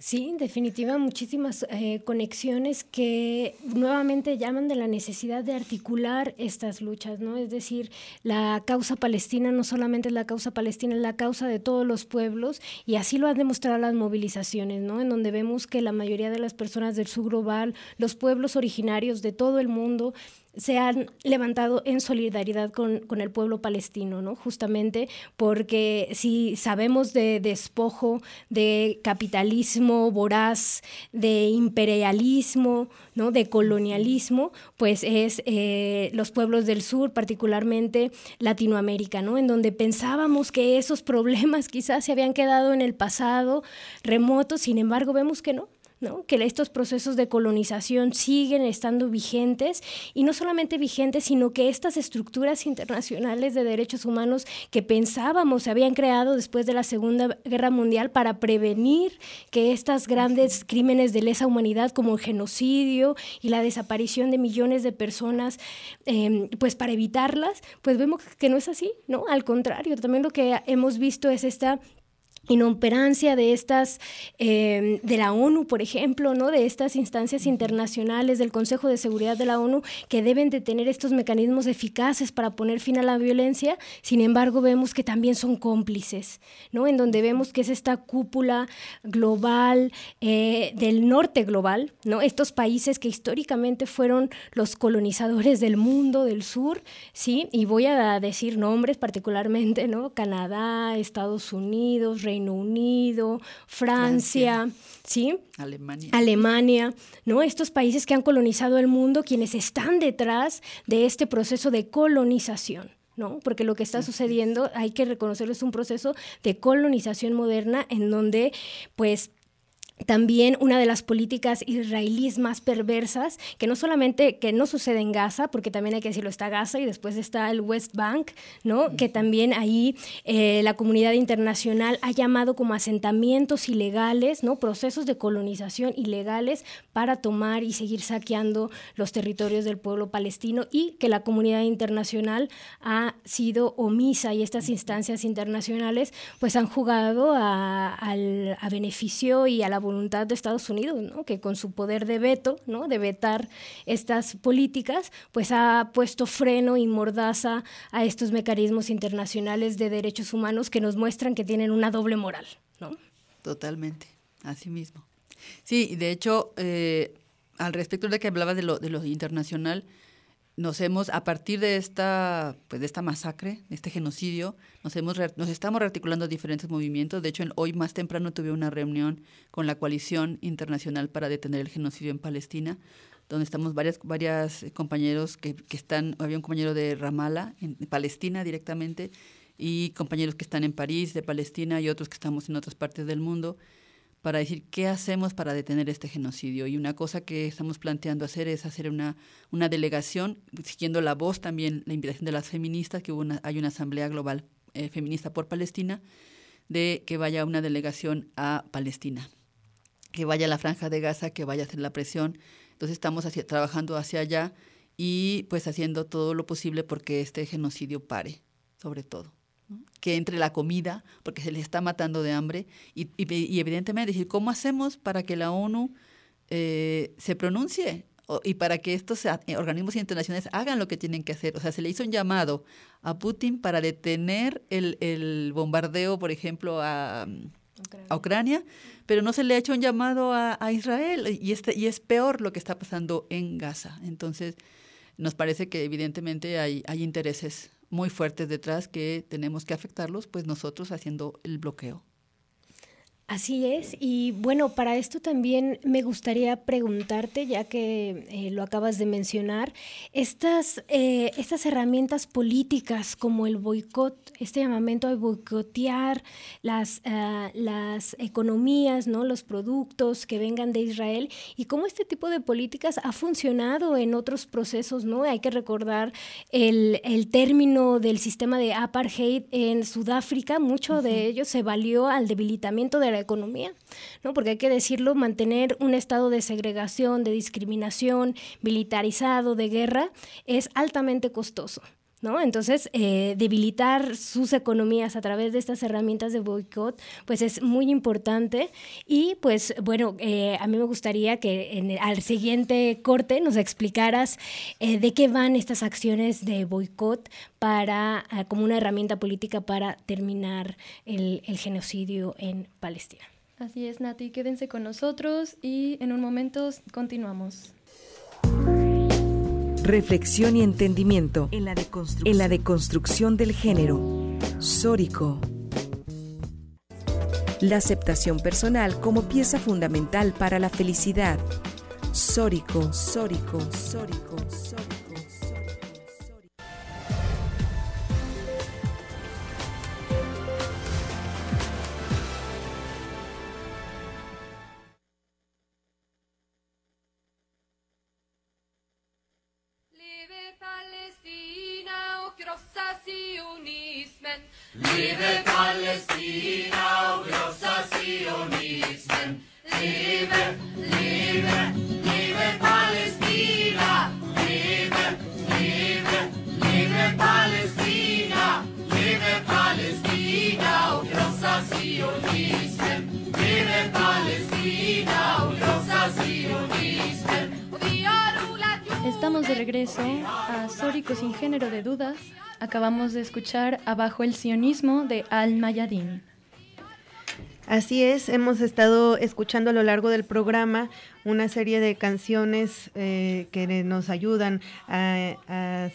Sí, en definitiva, muchísimas eh, conexiones que nuevamente llaman de la necesidad de articular estas luchas, ¿no? Es decir, la causa palestina no solamente es la causa palestina, es la causa de todos los pueblos y así lo han demostrado las movilizaciones, ¿no? En donde vemos que la mayoría de las personas del sur global, los pueblos originarios de todo el mundo, se han levantado en solidaridad con, con, el pueblo palestino, ¿no? Justamente porque si sabemos de despojo, de capitalismo voraz, de imperialismo, ¿no? De colonialismo, pues es eh, los pueblos del sur, particularmente Latinoamérica, ¿no? En donde pensábamos que esos problemas quizás se habían quedado en el pasado remoto, sin embargo vemos que no, ¿no? que estos procesos de colonización siguen estando vigentes y no solamente vigentes, sino que estas estructuras internacionales de derechos humanos que pensábamos se habían creado después de la Segunda Guerra Mundial para prevenir que estas grandes crímenes de lesa humanidad como el genocidio y la desaparición de millones de personas, eh, pues para evitarlas, pues vemos que no es así, ¿no? Al contrario, también lo que hemos visto es esta inoperancia de estas, eh, de la ONU, por ejemplo, ¿no? de estas instancias internacionales, del Consejo de Seguridad de la ONU, que deben de tener estos mecanismos eficaces para poner fin a la violencia, sin embargo vemos que también son cómplices, ¿no? en donde vemos que es esta cúpula global, eh, del norte global, ¿no? estos países que históricamente fueron los colonizadores del mundo, del sur, ¿sí? y voy a decir nombres particularmente, ¿no? Canadá, Estados Unidos, Reino Reino Unido, Francia, Francia. ¿sí? Alemania. Alemania, ¿no? Estos países que han colonizado el mundo, quienes están detrás de este proceso de colonización. ¿no? Porque lo que está sucediendo, hay que reconocerlo, es un proceso de colonización moderna en donde, pues, también una de las políticas israelíes más perversas, que no solamente que no sucede en Gaza, porque también hay que decirlo, está Gaza y después está el West Bank, ¿no? Que también ahí eh, la comunidad internacional ha llamado como asentamientos ilegales, ¿no? Procesos de colonización ilegales para tomar y seguir saqueando los territorios del pueblo palestino y que la comunidad internacional ha sido omisa y estas instancias internacionales pues han jugado a, a beneficio y a la voluntad de Estados Unidos, ¿no? que con su poder de veto, ¿no? de vetar estas políticas, pues ha puesto freno y mordaza a estos mecanismos internacionales de derechos humanos que nos muestran que tienen una doble moral. ¿no? Totalmente, así mismo. Sí, de hecho, eh, al respecto de que hablaba de lo, de lo internacional, nos hemos, a partir de esta, pues de esta masacre, de este genocidio, nos, hemos, nos estamos rearticulando diferentes movimientos. De hecho, hoy más temprano tuve una reunión con la Coalición Internacional para Detener el Genocidio en Palestina, donde estamos varias, varias compañeros que, que están, había un compañero de Ramallah, en Palestina directamente, y compañeros que están en París, de Palestina, y otros que estamos en otras partes del mundo para decir qué hacemos para detener este genocidio. Y una cosa que estamos planteando hacer es hacer una, una delegación, siguiendo la voz también, la invitación de las feministas, que hubo una, hay una asamblea global eh, feminista por Palestina, de que vaya una delegación a Palestina, que vaya a la franja de Gaza, que vaya a hacer la presión. Entonces estamos hacia, trabajando hacia allá y pues haciendo todo lo posible porque este genocidio pare, sobre todo que entre la comida, porque se les está matando de hambre, y, y, evidentemente decir, ¿cómo hacemos para que la ONU eh, se pronuncie o, y para que estos eh, organismos internacionales hagan lo que tienen que hacer? O sea, se le hizo un llamado a Putin para detener el, el bombardeo, por ejemplo, a, Ucrania. a, Ucrania. pero no se le ha hecho un llamado a, a Israel, y, este, y es peor lo que está pasando en Gaza. Entonces, nos parece que evidentemente hay, hay intereses muy fuertes detrás que tenemos que afectarlos, pues nosotros haciendo el bloqueo. Así es, y bueno, para esto también me gustaría preguntarte, ya que eh, lo acabas de mencionar, estas, eh, estas herramientas políticas como el boicot, este llamamiento a boicotear las, ah, las economías, ¿no? los productos que vengan de Israel, y cómo este tipo de políticas ha funcionado en otros procesos, ¿no? Hay que recordar el, el término del sistema de apartheid en Sudáfrica, mucho de ello se valió al debilitamiento de la economía, ¿no? Porque hay que decirlo, mantener un estado de segregación, de discriminación, militarizado, de guerra, es altamente costoso. ¿No? Entonces, eh, debilitar sus economías a través de estas herramientas de boicot, pues es muy importante. Y pues, bueno, eh, a mí me gustaría que en al siguiente corte nos explicaras eh, de qué van estas acciones de boicot para, ah, como una herramienta política para terminar el, el genocidio en Palestina. Así es, Nati, quédense con nosotros y en un momento continuamos. Reflexión y entendimiento en la deconstrucción, en la deconstrucción del género. Sórico. La aceptación personal como pieza fundamental para la felicidad. Sórico, sórico, sórico, sórico, sórico. Acabamos de escuchar Abajo el sionismo de Al-Mayadin. Así es, hemos estado escuchando a lo largo del programa una serie de canciones eh, que nos ayudan a,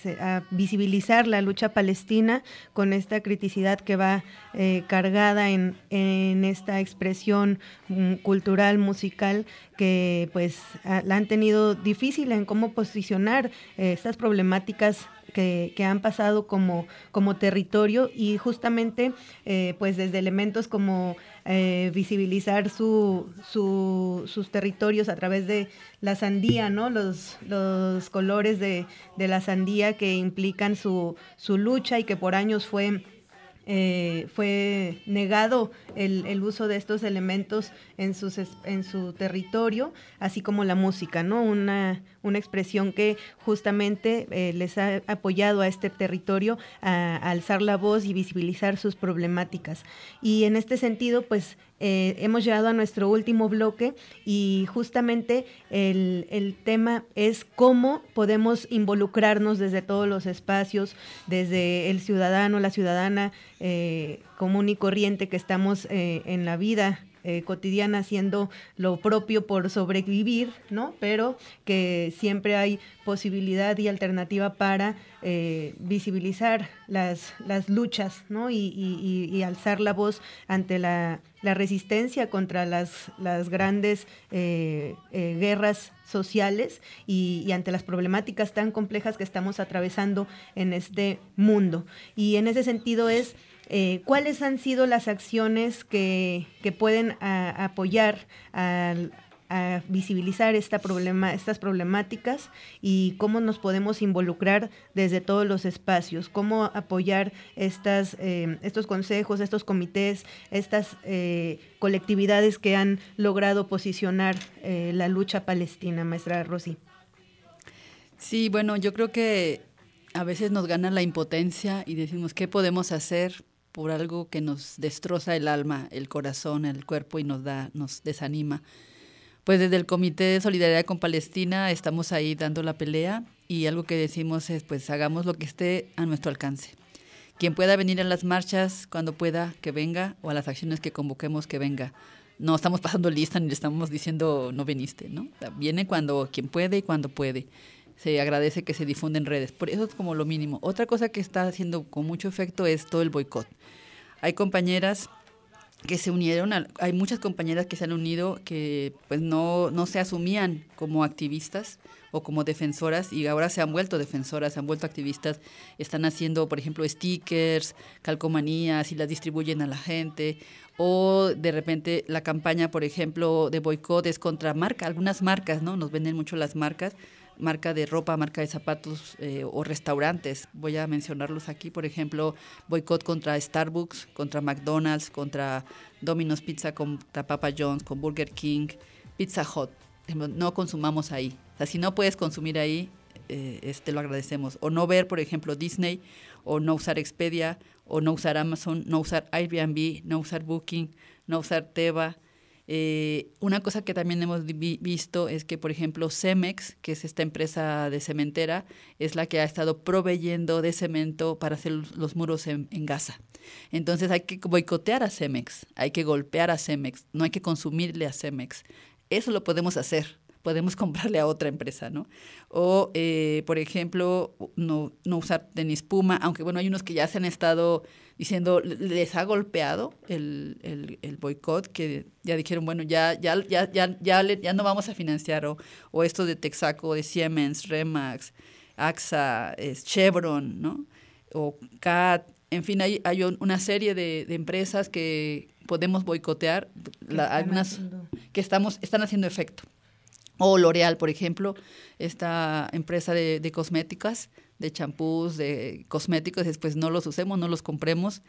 visibilizar la lucha palestina con esta criticidad que va eh, cargada en, esta expresión mm, cultural, musical, que pues la han tenido difícil en cómo posicionar eh, estas problemáticas que, han pasado como, como territorio y justamente eh, pues desde elementos como eh, visibilizar su, su- sus territorios a través de la sandía, ¿no? Los, los colores de, de la sandía que implican su, su lucha y que por años fue eh, fue negado el, el uso de estos elementos en, sus, en su territorio, así como la música, ¿no? Una, una expresión que justamente eh, les ha apoyado a este territorio a alzar la voz y visibilizar sus problemáticas. Y en este sentido, pues eh, hemos llegado a nuestro último bloque y justamente el, tema es cómo podemos involucrarnos desde todos los espacios, desde el ciudadano, la ciudadana eh, común y corriente que estamos eh, en la vida cotidiana haciendo lo propio por sobrevivir, ¿no? Pero que siempre hay posibilidad y alternativa para visibilizar las, luchas, ¿no? Y alzar la voz ante la, la resistencia contra las, las grandes eh, eh, guerras sociales y, y ante las problemáticas tan complejas que estamos atravesando en este mundo. Y en ese sentido es eh, cuáles han sido las acciones que, que pueden a- apoyar al- a visibilizar esta problema, estas problemáticas y cómo nos podemos involucrar desde todos los espacios, cómo apoyar estas, eh, estos consejos, estos comités, estas eh, colectividades que han logrado posicionar eh, la lucha palestina, maestra Rosy. Sí, bueno, yo creo que a veces nos gana la impotencia y decimos, ¿qué podemos hacer por algo que nos destroza el alma, el corazón, el cuerpo y nos da, nos desanima? Pues desde el Comité de Solidaridad con Palestina estamos ahí dando la pelea y algo que decimos es, pues hagamos lo que esté a nuestro alcance. Quien pueda venir a las marchas, cuando pueda, que venga, o a las acciones que convoquemos, que venga. No estamos pasando lista ni le estamos diciendo no viniste, ¿no? Viene cuando quien puede y cuando puede. Se agradece que se difunda en redes. Por eso es como lo mínimo. Otra cosa que está haciendo con mucho efecto es todo el boicot. Hay compañeras que se unieron, hay muchas compañeras que se han unido que pues no, no se asumían como activistas o como defensoras y ahora se han vuelto defensoras, se han vuelto activistas, están haciendo, por ejemplo, stickers, calcomanías y las distribuyen a la gente o de repente la campaña, por ejemplo, de boicot es contra marca, algunas marcas, ¿no? Nos venden mucho las marcas, marca de ropa, marca de zapatos eh, o restaurantes. Voy a mencionarlos aquí, por ejemplo, boicot contra Starbucks, contra McDonald's, contra Domino's Pizza, contra Papa John's, con Burger King, Pizza Hut. No consumamos ahí. O sea, si no puedes consumir ahí, eh, este lo agradecemos. O no ver, por ejemplo, Disney, o no usar Expedia, o no usar Amazon, no usar Airbnb, no usar Booking, no usar Teva. Eh, una cosa que también hemos vi- visto es que, por ejemplo, Cemex, que es esta empresa de cementera, es la que ha estado proveyendo de cemento para hacer los muros en, en Gaza. Entonces hay que boicotear a Cemex, hay que golpear a Cemex, no hay que consumirle a Cemex. Eso lo podemos hacer, podemos comprarle a otra empresa, ¿no? O, eh, por ejemplo, no, no usar tenis puma, aunque bueno, hay unos que ya se han estado diciendo, les ha golpeado el, el, el boicot, que ya dijeron, bueno, ya, ya, ya, ya, ya, le- ya no vamos a financiar, o, o esto de Texaco, de Siemens, Remax, AXA, es Chevron, ¿no? O CAT, en fin, hay, hay un- una serie de, de empresas que podemos boicotear, la- algunas haciendo- que estamos, están haciendo efecto. O L'Oreal, por ejemplo, esta empresa de, de cosméticas, de champús, de cosméticos, después no los usemos, no los compremos.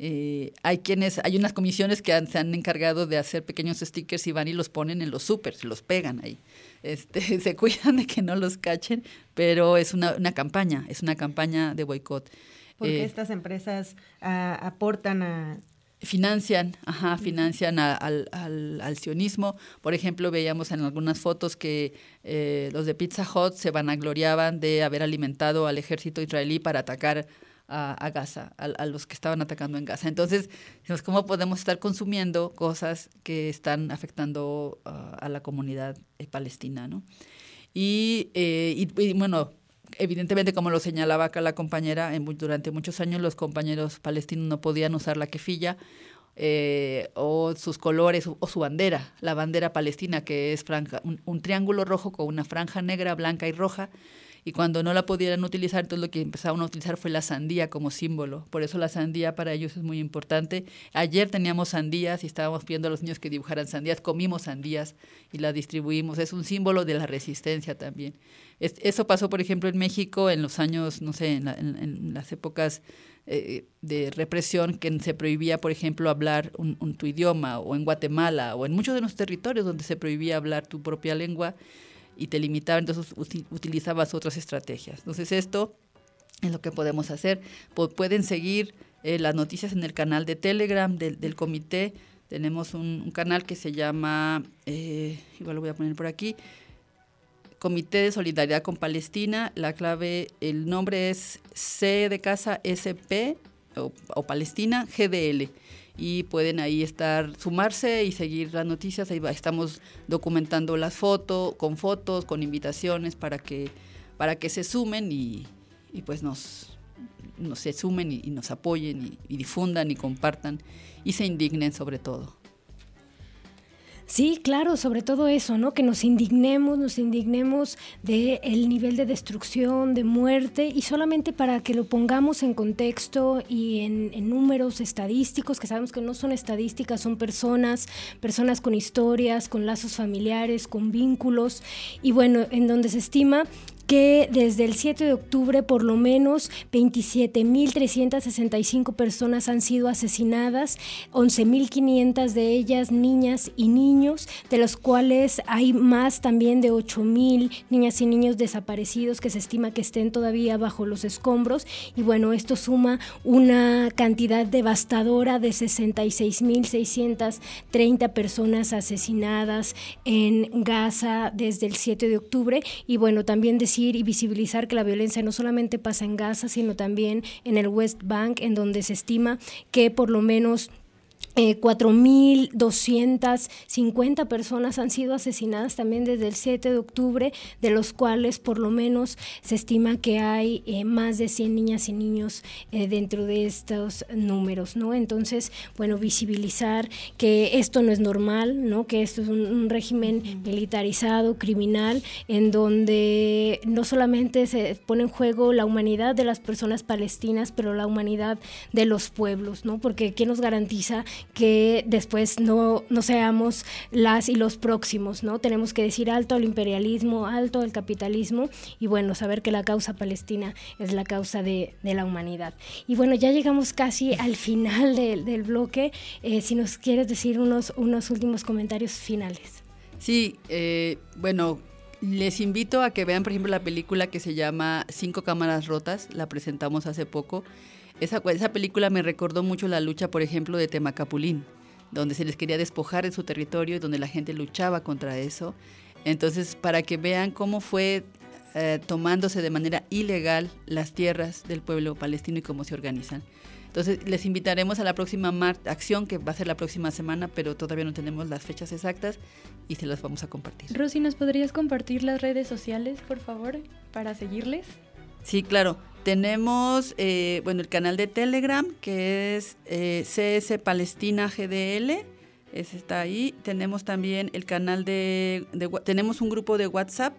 Eh, hay quienes, hay unas comisiones que han- se han encargado de hacer pequeños stickers y van y los ponen en los supers, los pegan ahí. Este, se cuidan de que no los cachen, pero es una, una campaña, es una campaña de boicot. Porque Eh, estas empresas ah, aportan a... financian, ajá, financian a- al, al, al sionismo. Por ejemplo, veíamos en algunas fotos que eh, los de Pizza Hut se vanagloriaban de haber alimentado al ejército israelí para atacar a, a Gaza, a, a los que estaban atacando en Gaza. Entonces, dijimos, ¿cómo podemos estar consumiendo cosas que están afectando ah, a la comunidad eh, palestina, no? Y, eh, y- y, bueno, evidentemente, como lo señalaba acá la compañera, en durante muchos años los compañeros palestinos no podían usar la kefilla eh, o sus colores o, o su bandera, la bandera palestina, que es franja, un, un triángulo rojo con una franja negra, blanca y roja. Y cuando no la pudieran utilizar, entonces lo que empezaron a utilizar fue la sandía como símbolo. Por eso la sandía para ellos es muy importante. Ayer teníamos sandías y estábamos pidiendo a los niños que dibujaran sandías. Comimos sandías y las distribuimos. Es un símbolo de la resistencia también. Es- eso pasó, por ejemplo, en México en los años, no sé, en, la- en las épocas eh, de represión que se prohibía, por ejemplo, hablar un, un tu idioma, o en Guatemala, o en muchos de los territorios donde se prohibía hablar tu propia lengua y te limitaban, entonces uti- utilizabas otras estrategias. Entonces esto es lo que podemos hacer. Pu- pueden seguir eh, las noticias en el canal de Telegram del, comité. Tenemos un, un canal que se llama, eh, igual lo voy a poner por aquí, Comité de Solidaridad con Palestina. La clave, el nombre es C de casa SP o, o Palestina GDL. Y pueden ahí estar, sumarse y seguir las noticias. Ahí estamos documentando las fotos, con fotos, con invitaciones para que, para que se sumen y, y pues nos, nos se sumen y, nos apoyen y difundan y compartan y se indignen sobre todo. Sí, claro, sobre todo eso, ¿no? Que nos indignemos, nos indignemos del el nivel de destrucción, de muerte, y solamente para que lo pongamos en contexto y en, en números estadísticos, que sabemos que no son estadísticas, son personas, personas con historias, con lazos familiares, con vínculos, y bueno, en donde se estima que desde el 7 de octubre por lo menos 27.365 personas han sido asesinadas, 11.500 de ellas niñas y niños, de los cuales hay más también de 8.000 niñas y niños desaparecidos que se estima que estén todavía bajo los escombros. Y bueno, esto suma una cantidad devastadora de 66.630 personas asesinadas en Gaza desde el 7 de octubre. Y bueno, también y visibilizar que la violencia no solamente pasa en Gaza, sino también en el West Bank, en donde se estima que por lo menos eh, 4.250 personas han sido asesinadas también desde el 7 de octubre, de los cuales por lo menos se estima que hay eh, más de 100 niñas y niños eh, dentro de estos números, ¿no? Entonces, bueno, visibilizar que esto no es normal, ¿no? Que esto es un, un régimen militarizado, criminal, en donde no solamente se pone en juego la humanidad de las personas palestinas, pero la humanidad de los pueblos, ¿no? Porque ¿qué nos garantiza que después no, no seamos las y los próximos, ¿no? Tenemos que decir alto al imperialismo, alto al capitalismo y bueno, saber que la causa palestina es la causa de, de la humanidad. Y bueno, ya llegamos casi al final del, bloque. Eh, si nos quieres decir unos, unos últimos comentarios finales. Sí, eh, bueno, les invito a que vean, por ejemplo, la película que se llama Cinco Cámaras Rotas, la presentamos hace poco. Esa, esa película me recordó mucho la lucha, por ejemplo, de Temacapulín, donde se les quería despojar de su territorio y donde la gente luchaba contra eso. Entonces, para que vean cómo fue eh, tomándose de manera ilegal las tierras del pueblo palestino y cómo se organizan. Entonces, les invitaremos a la próxima acción, que va a ser la próxima semana, pero todavía no tenemos las fechas exactas y se las vamos a compartir. Rosy, ¿nos podrías compartir las redes sociales, por favor, para seguirles? Sí, claro. Tenemos, eh, bueno, el canal de Telegram, que es eh, CS Palestina GDL, ese está ahí. Tenemos también el canal de, tenemos un grupo de WhatsApp,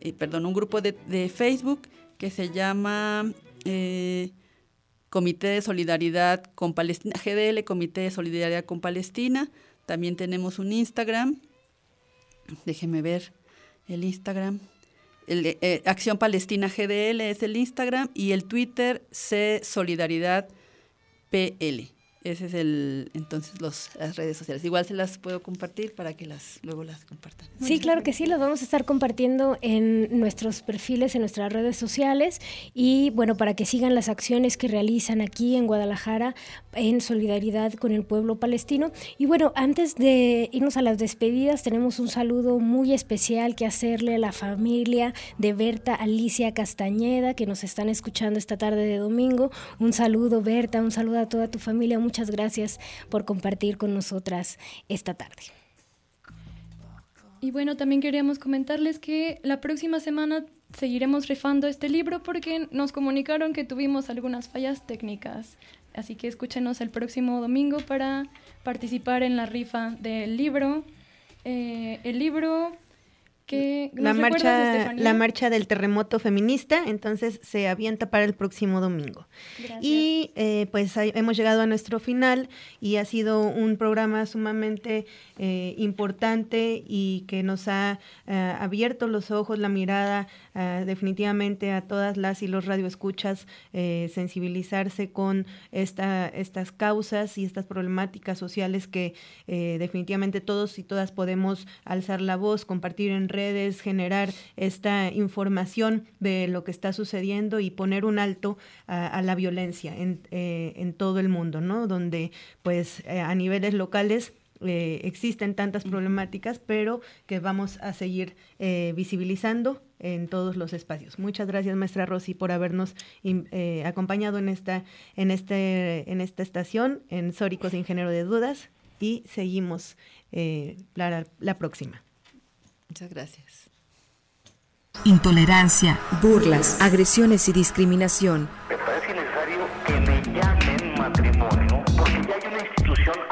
eh, perdón, un grupo de, de, Facebook que se llama Comité de Solidaridad con Palestina, GDL, Comité de Solidaridad con Palestina. También tenemos un Instagram. Déjeme ver el Instagram. El, eh, Acción Palestina GDL es el Instagram y el Twitter C Solidaridad PL. Ese es el, entonces, los, las redes sociales. Igual se las puedo compartir para que las luego las compartan. Sí, claro que sí, los vamos a estar compartiendo en nuestros perfiles, en nuestras redes sociales y bueno, para que sigan las acciones que realizan aquí en Guadalajara en solidaridad con el pueblo palestino. Y bueno, antes de irnos a las despedidas, tenemos un saludo muy especial que hacerle a la familia de Berta Alicia Castañeda, que nos están escuchando esta tarde de domingo. Un saludo, Berta, un saludo a toda tu familia muchas gracias por compartir con nosotras esta tarde. Y bueno, también queríamos comentarles que la próxima semana seguiremos rifando este libro porque nos comunicaron que tuvimos algunas fallas técnicas. Así que escúchenos el próximo domingo para participar en la rifa del libro. Eh, el libro que la marcha la marcha del terremoto feminista entonces se avienta para el próximo domingo Gracias. y eh, pues hay, hemos llegado a nuestro final y ha sido un programa sumamente eh, importante y que nos ha eh, abierto los ojos la mirada eh, definitivamente a todas las y los radioescuchas sensibilizarse con esta estas causas y estas problemáticas sociales que definitivamente todos y todas podemos alzar la voz compartir en redes, generar esta información de lo que está sucediendo y poner un alto a, a la violencia en, eh, en, todo el mundo, ¿no? Donde pues eh, a niveles locales eh, existen tantas problemáticas, pero que vamos a seguir eh, visibilizando en todos los espacios. Muchas gracias, maestra Rosy, por habernos eh, acompañado en esta, en, este, en esta estación, en Sóricos sin Género de Dudas, y seguimos la, la próxima. Muchas gracias. Intolerancia, burlas, agresiones y discriminación. Me parece necesario que me llamen matrimonio porque ya hay una institución